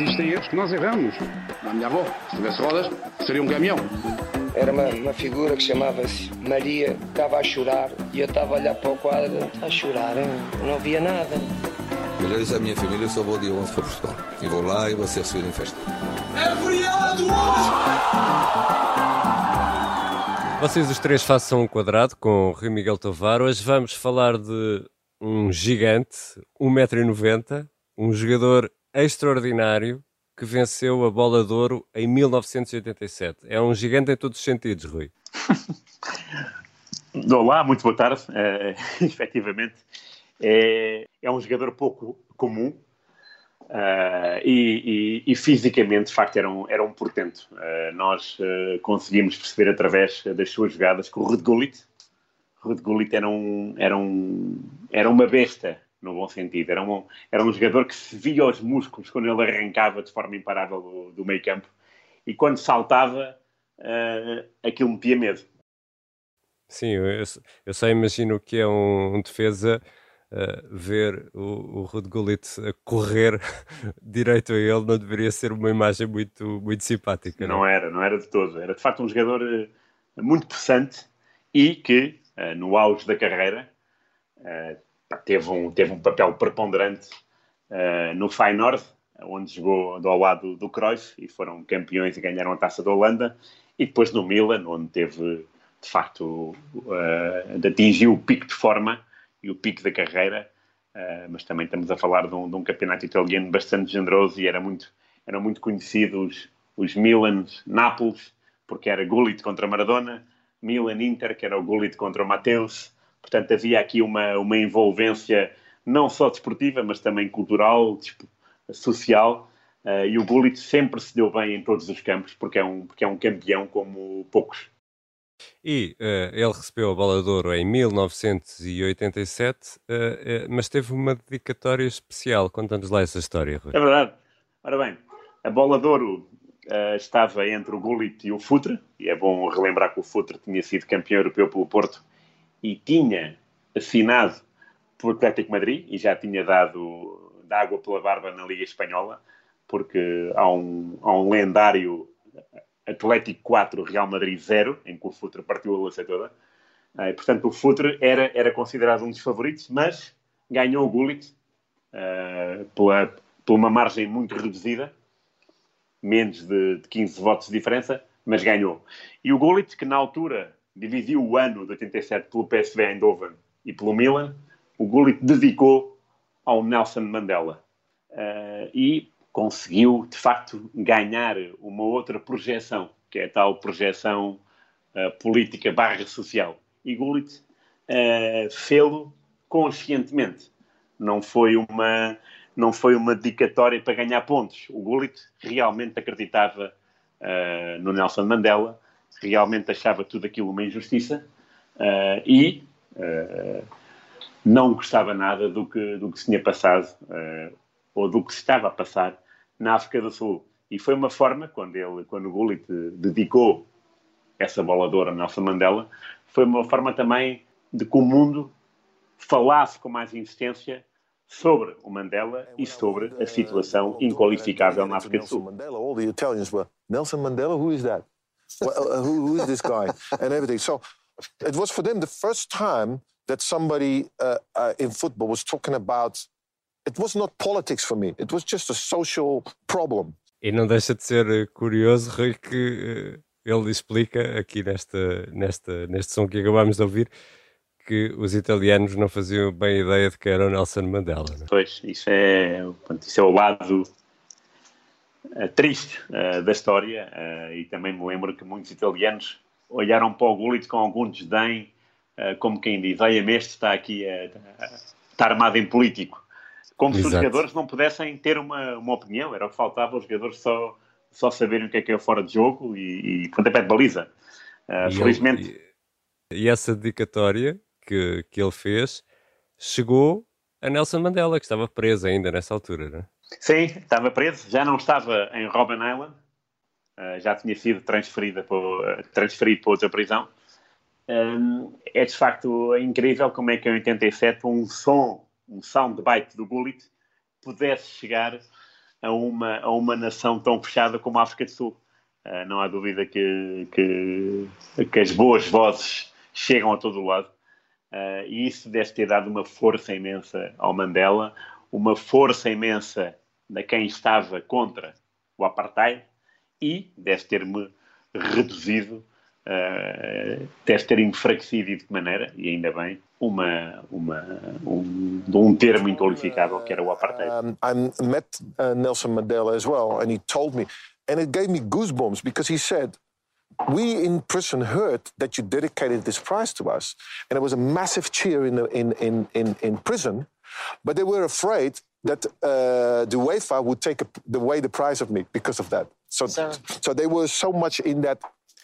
Existem erros que nós erramos. A minha avó, se tivesse rodas, seria um caminhão. Era uma, uma figura que chamava-se Maria, estava a chorar e eu estava a olhar para o quadro, a chorar, hein? não via nada. Eu já disse à minha família, eu só vou dia 11 para Portugal. E vou lá e vou ser recebido em festa. É feriado hoje! Vocês os três façam um quadrado com o Rui Miguel Tovar. Hoje vamos falar de um gigante, 1,90m, um jogador extraordinário que venceu a bola de ouro em 1987. É um gigante em todos os sentidos, Rui. Olá, muito boa tarde. Uh, efetivamente, é, é um jogador pouco comum uh, e, e, e, fisicamente, de facto, era um, era um portento. Uh, nós uh, conseguimos perceber através das suas jogadas que o Ruud Gullit era, um, era, um, era uma besta no bom sentido. Era um, era um jogador que se via os músculos quando ele arrancava de forma imparável do, do meio campo e quando saltava, uh, aquilo metia medo. Sim, eu, eu só imagino o que é um, um defesa uh, ver o, o Ruud Gullit a correr direito a ele não deveria ser uma imagem muito, muito simpática. Não, não era, não era de todo. Era de facto um jogador uh, muito possante e que, no auge da carreira, teve um, teve um papel preponderante uh, no Feyenoord, onde jogou ao lado do Cruyff e foram campeões e ganharam a taça da Holanda, e depois no Milan, onde teve, de facto, uh, atingiu o pico de forma e o pico da carreira, uh, mas também estamos a falar de um, de um, campeonato italiano bastante generoso e era muito, eram muito conhecidos os Milans, Nápoles, porque era Gullit contra Maradona, Milan Inter, que era o Gullit contra o Mateus, Portanto, havia aqui uma, uma envolvência não só desportiva, mas também cultural, social. Uh, e o Gullit sempre se deu bem em todos os campos, porque é um, porque é um campeão como poucos. E uh, ele recebeu a bola de ouro em 1987, uh, uh, mas teve uma dedicatória especial. Conta-nos lá essa história, Rui. É verdade. Ora bem, a bola de ouro estava entre o Gullit e o Futre, e é bom relembrar que o Futre tinha sido campeão europeu pelo Porto e tinha assinado pelo Atlético Madrid e já tinha dado da água pela barba na Liga Espanhola, porque há um, há um lendário Atlético 4, Real Madrid 0, em que o Futre partiu a lança toda. Uh, portanto, o Futre era, era considerado um dos favoritos, mas ganhou o Gullit uh, pela, por uma margem muito reduzida, menos de, de 15 votos de diferença, mas ganhou. E o Gullit, que na altura dividiu o ano de 87 pelo PSV Eindhoven e pelo Milan, o Gullit dedicou ao Nelson Mandela. Uh, e conseguiu, de facto, ganhar uma outra projeção, que é a tal projeção uh, política barra social. E Gullit uh, fê-lo conscientemente. Não foi uma não foi uma dedicatória para ganhar pontos. O Gullit realmente acreditava uh, no Nelson Mandela realmente achava tudo aquilo uma injustiça uh, e uh, não gostava nada do que, do que se tinha passado uh, ou do que se estava a passar na África do Sul. E foi uma forma, quando, ele, quando o Gullit dedicou essa bola de ouro a Nelson Mandela, foi uma forma também de que o mundo falasse com mais insistência sobre o Mandela e sobre a situação inqualificável na África do Sul. Nelson Mandela, who is that? Well, uh, who, who is this guy and everything. So it was for them the first time that somebody uh, uh, in football was talking about. It was not politics for me. It was just a social problem. E não deixa de ser eh, curioso, Rui, que uh, ele explica aqui nesta, nesta, neste som que acabámos de ouvir que os italianos não faziam bem ideia de que era o Nelson Mandela. Não? É? Pois, isso é, isso é o lado uh, triste uh, da história uh, e também me lembro que muitos italianos olharam para o Gullit com algum desdém, como quem diz, olha, este está aqui a, está armado em político. Como Exato. se os jogadores não pudessem ter uma, uma opinião, era o que faltava, os jogadores só, só saberem o que é que é fora de jogo e, e pontapé de baliza. E felizmente... Ele, e, e essa dedicatória que, que ele fez chegou a Nelson Mandela, que estava preso ainda nessa altura, não é? Sim, estava preso, já não estava em Robben Island, uh, já tinha sido transferida para, uh, transferido para outra prisão. É de facto incrível como é que em 87 um som, um soundbite do Bullet pudesse chegar a uma, a uma nação tão fechada como a África do Sul. Uh, não há dúvida que, que, que, as boas vozes chegam a todo o lado. E isso deve ter dado uma força imensa ao Mandela, uma força imensa de quem estava contra o apartheid e deve ter-me reduzido, uh, deve ter enfraquecido de que maneira, e ainda bem, uma, uma, um, um termo inqualificável que era o apartheid. Um, I met uh, Nelson Mandela as well, and he told me, and it gave me goosebumps because he said, we in prison heard that you dedicated this prize to us, and it was a massive cheer in, the, in, in, in, in prison, but they were afraid that uh, the UEFA would take away the prize of me because of that. So, so, so they were so much in that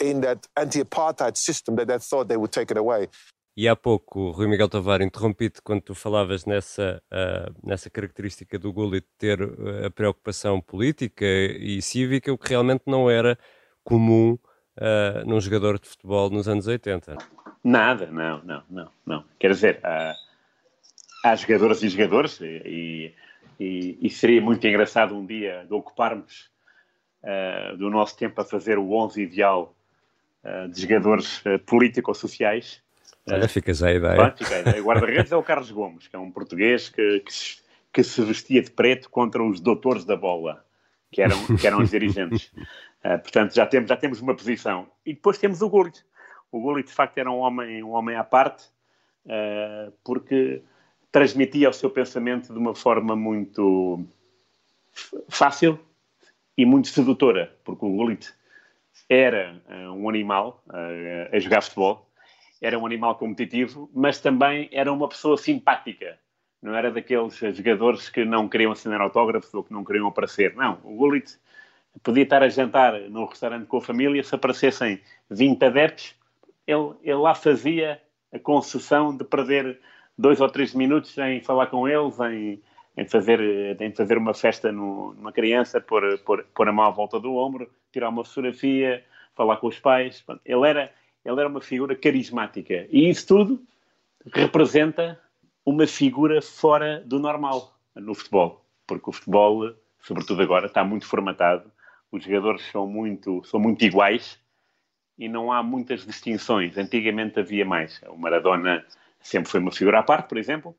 in that anti-apartheid system that they thought they would take it away. E há pouco, Rui Miguel Tavares, interrompi-te quando tu falavas nessa, uh, nessa característica do Gullit ter uh, a preocupação política e cívica, o que realmente não era comum uh, num jogador de futebol nos anos 80. Nada, não, não, não, não. Quer dizer, há, há jogadores e jogadores e, e, e, seria muito engraçado um dia de ocuparmos do nosso tempo a fazer o 11 ideal de jogadores político-sociais Olha, fica já a ideia. O guarda-redes é o Carlos Gomes, que é um português que, que, se, que, se, vestia de preto contra os doutores da bola, que eram, que eram os dirigentes. Uh, portanto, já temos, já temos uma posição. E depois temos o Gullit. O Gullit, de facto, era um homem, um homem à parte, uh, porque transmitia o seu pensamento de uma forma muito fácil e muito sedutora, porque o Gullit era uh, um animal a jogar futebol, era um animal competitivo, mas também era uma pessoa simpática. Não era daqueles jogadores que não queriam assinar autógrafos ou que não queriam aparecer. Não, o Gullit podia estar a jantar no restaurante com a família, se aparecessem 20 adeptos, ele, ele lá fazia a concessão de perder dois ou três minutos em falar com eles, em, em, fazer, em fazer uma festa no, numa criança, pôr, pôr, pôr a mão à volta do ombro, tirar uma fotografia, falar com os pais. Ele era ele era uma figura carismática. E isso tudo representa uma figura fora do normal no futebol. Porque o futebol, sobretudo agora, está muito formatado. Os jogadores são muito, são muito iguais e não há muitas distinções. Antigamente havia mais. O Maradona sempre foi uma figura à parte, por exemplo,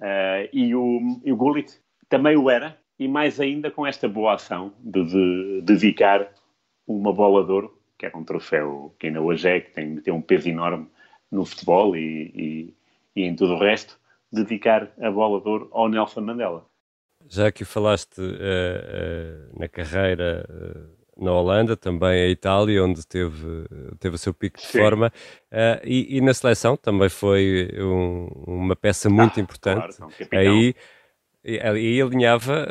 uh, e, o, e o Gullit também o era, e mais ainda com esta boa ação de, de, de dedicar uma bola de ouro que era um troféu que ainda hoje é, que tem, tem um peso enorme no futebol e, e, e, em tudo o resto, dedicar a bola de ouro ao Nelson Mandela. Já que falaste uh, uh, na carreira uh, na Holanda, também a Itália, onde teve, teve o seu pico de Sim. forma, e, e, na seleção também foi um, uma peça muito ah, importante. Claro, aí, aí alinhava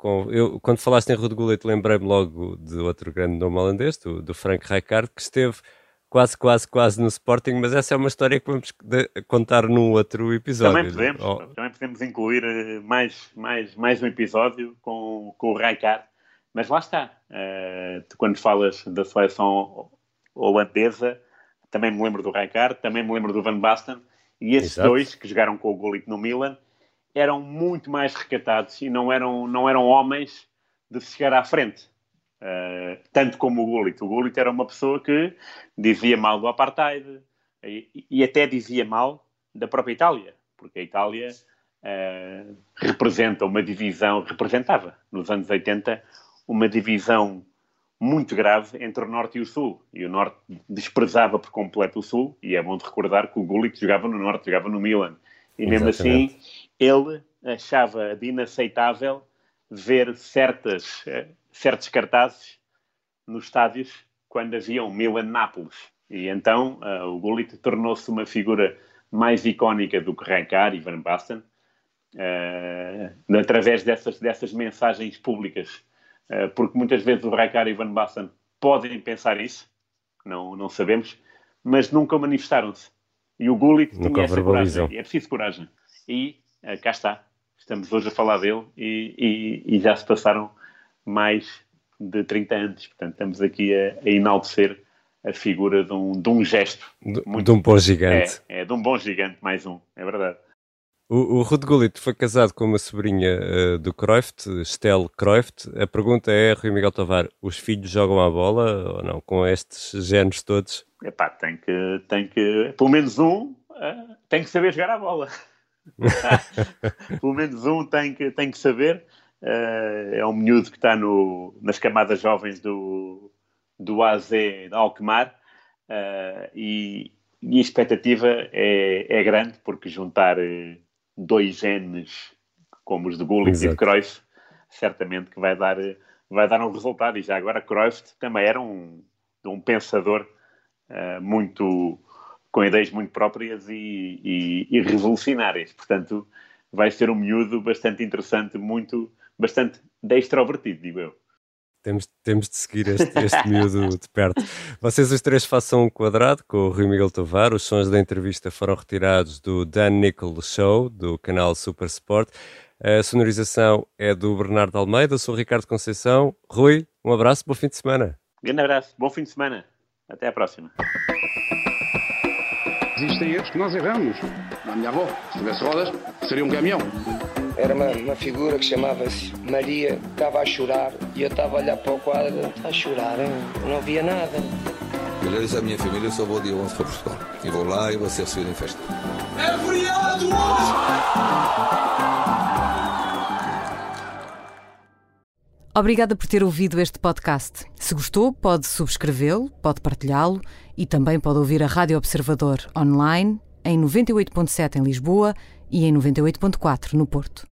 com, eu, quando falaste em Rude Gullit, lembrei-me logo de outro grande nome holandês, do, do Frank Rijkaard, que esteve quase, quase, quase no Sporting, mas essa é uma história que vamos de, contar num outro episódio. Também podemos, oh. também podemos incluir eh, mais, mais, mais um episódio com, com o Rijkaard, mas lá está. Uh, tu, quando falas da seleção holandesa, também me lembro do Rijkaard, também me lembro do Van Basten, e esses Exato. dois que jogaram com o Gullit no Milan eram muito mais recatados e não eram, não eram homens de chegar à frente. Uh, tanto como o Gullit. O Gullit era uma pessoa que dizia mal do apartheid e, e até dizia mal da própria Itália, porque a Itália uh, representa uma divisão, representava nos anos 80 uma divisão muito grave entre o Norte e o Sul. E o Norte desprezava por completo o Sul, e é bom de recordar que o Gullit jogava no Norte, jogava no Milan. E mesmo assim ele achava de inaceitável ver certas, eh, certos cartazes nos estádios quando havia um Milan-Nápoles. E então uh, o Gullit tornou-se uma figura mais icónica do que Rijkaard e Van Basten, uh, através dessas, dessas mensagens públicas. Uh, porque muitas vezes o Rijkaard e Van Basten podem pensar isso, não, não sabemos, mas nunca manifestaram-se. E o Gullit tinha essa coragem. E é preciso coragem. E uh, cá está. Estamos hoje a falar dele e, e, e, já se passaram mais de 30 anos. Portanto, estamos aqui a, a enaltecer a figura de um, de um gesto. De, muito, de um bom gigante. É, é, de um bom gigante, mais um, é verdade. O, o Ruud Gullit foi casado com uma sobrinha uh, do Cruyff, Estelle Cruyff. A pergunta é, Rui Miguel Tovar, os filhos jogam a bola ou não, com estes genes todos? Epá, tem que, tem que, pelo menos um, uh, tem que saber jogar a bola. pelo menos um tem que, tem que saber. Uh, é um miúdo que está no, nas camadas jovens do, do AZ de Alkmaar e, e, a expectativa é, é grande porque juntar dois genes como os de Gullit e de Cruyff, certamente que vai dar, vai dar um resultado. E já agora Cruyff também era um, um pensador uh, muito com ideias muito próprias e, e, e, revolucionárias. Portanto, vai ser um miúdo bastante interessante, muito, bastante extrovertido, digo eu. Temos, temos de seguir este, este miúdo de perto. Vocês os três façam um quadrado com o Rui Miguel Tovar. Os sons da entrevista foram retirados do Dan Nickel Show, do canal Super Sport. A sonorização é do Bernardo Almeida. Eu sou o Ricardo Conceição. Rui, um abraço, bom fim de semana. Grande abraço, bom fim de semana. Até à próxima. Existem erros que nós erramos. A minha avó, se tivesse rodas, seria um caminhão. Era uma, uma figura que chamava-se Maria, estava a chorar e eu estava a olhar para o quadro, está a chorar, hein? não via nada. Eu disse à minha família, eu só vou dia 11 para Portugal. E vou lá e vou ser recebido em festa. É feriado hoje! Obrigada por ter ouvido este podcast. Se gostou, pode subscrevê-lo, pode partilhá-lo e também pode ouvir a Rádio Observador online em 98.7 em Lisboa e em 98.4 no Porto.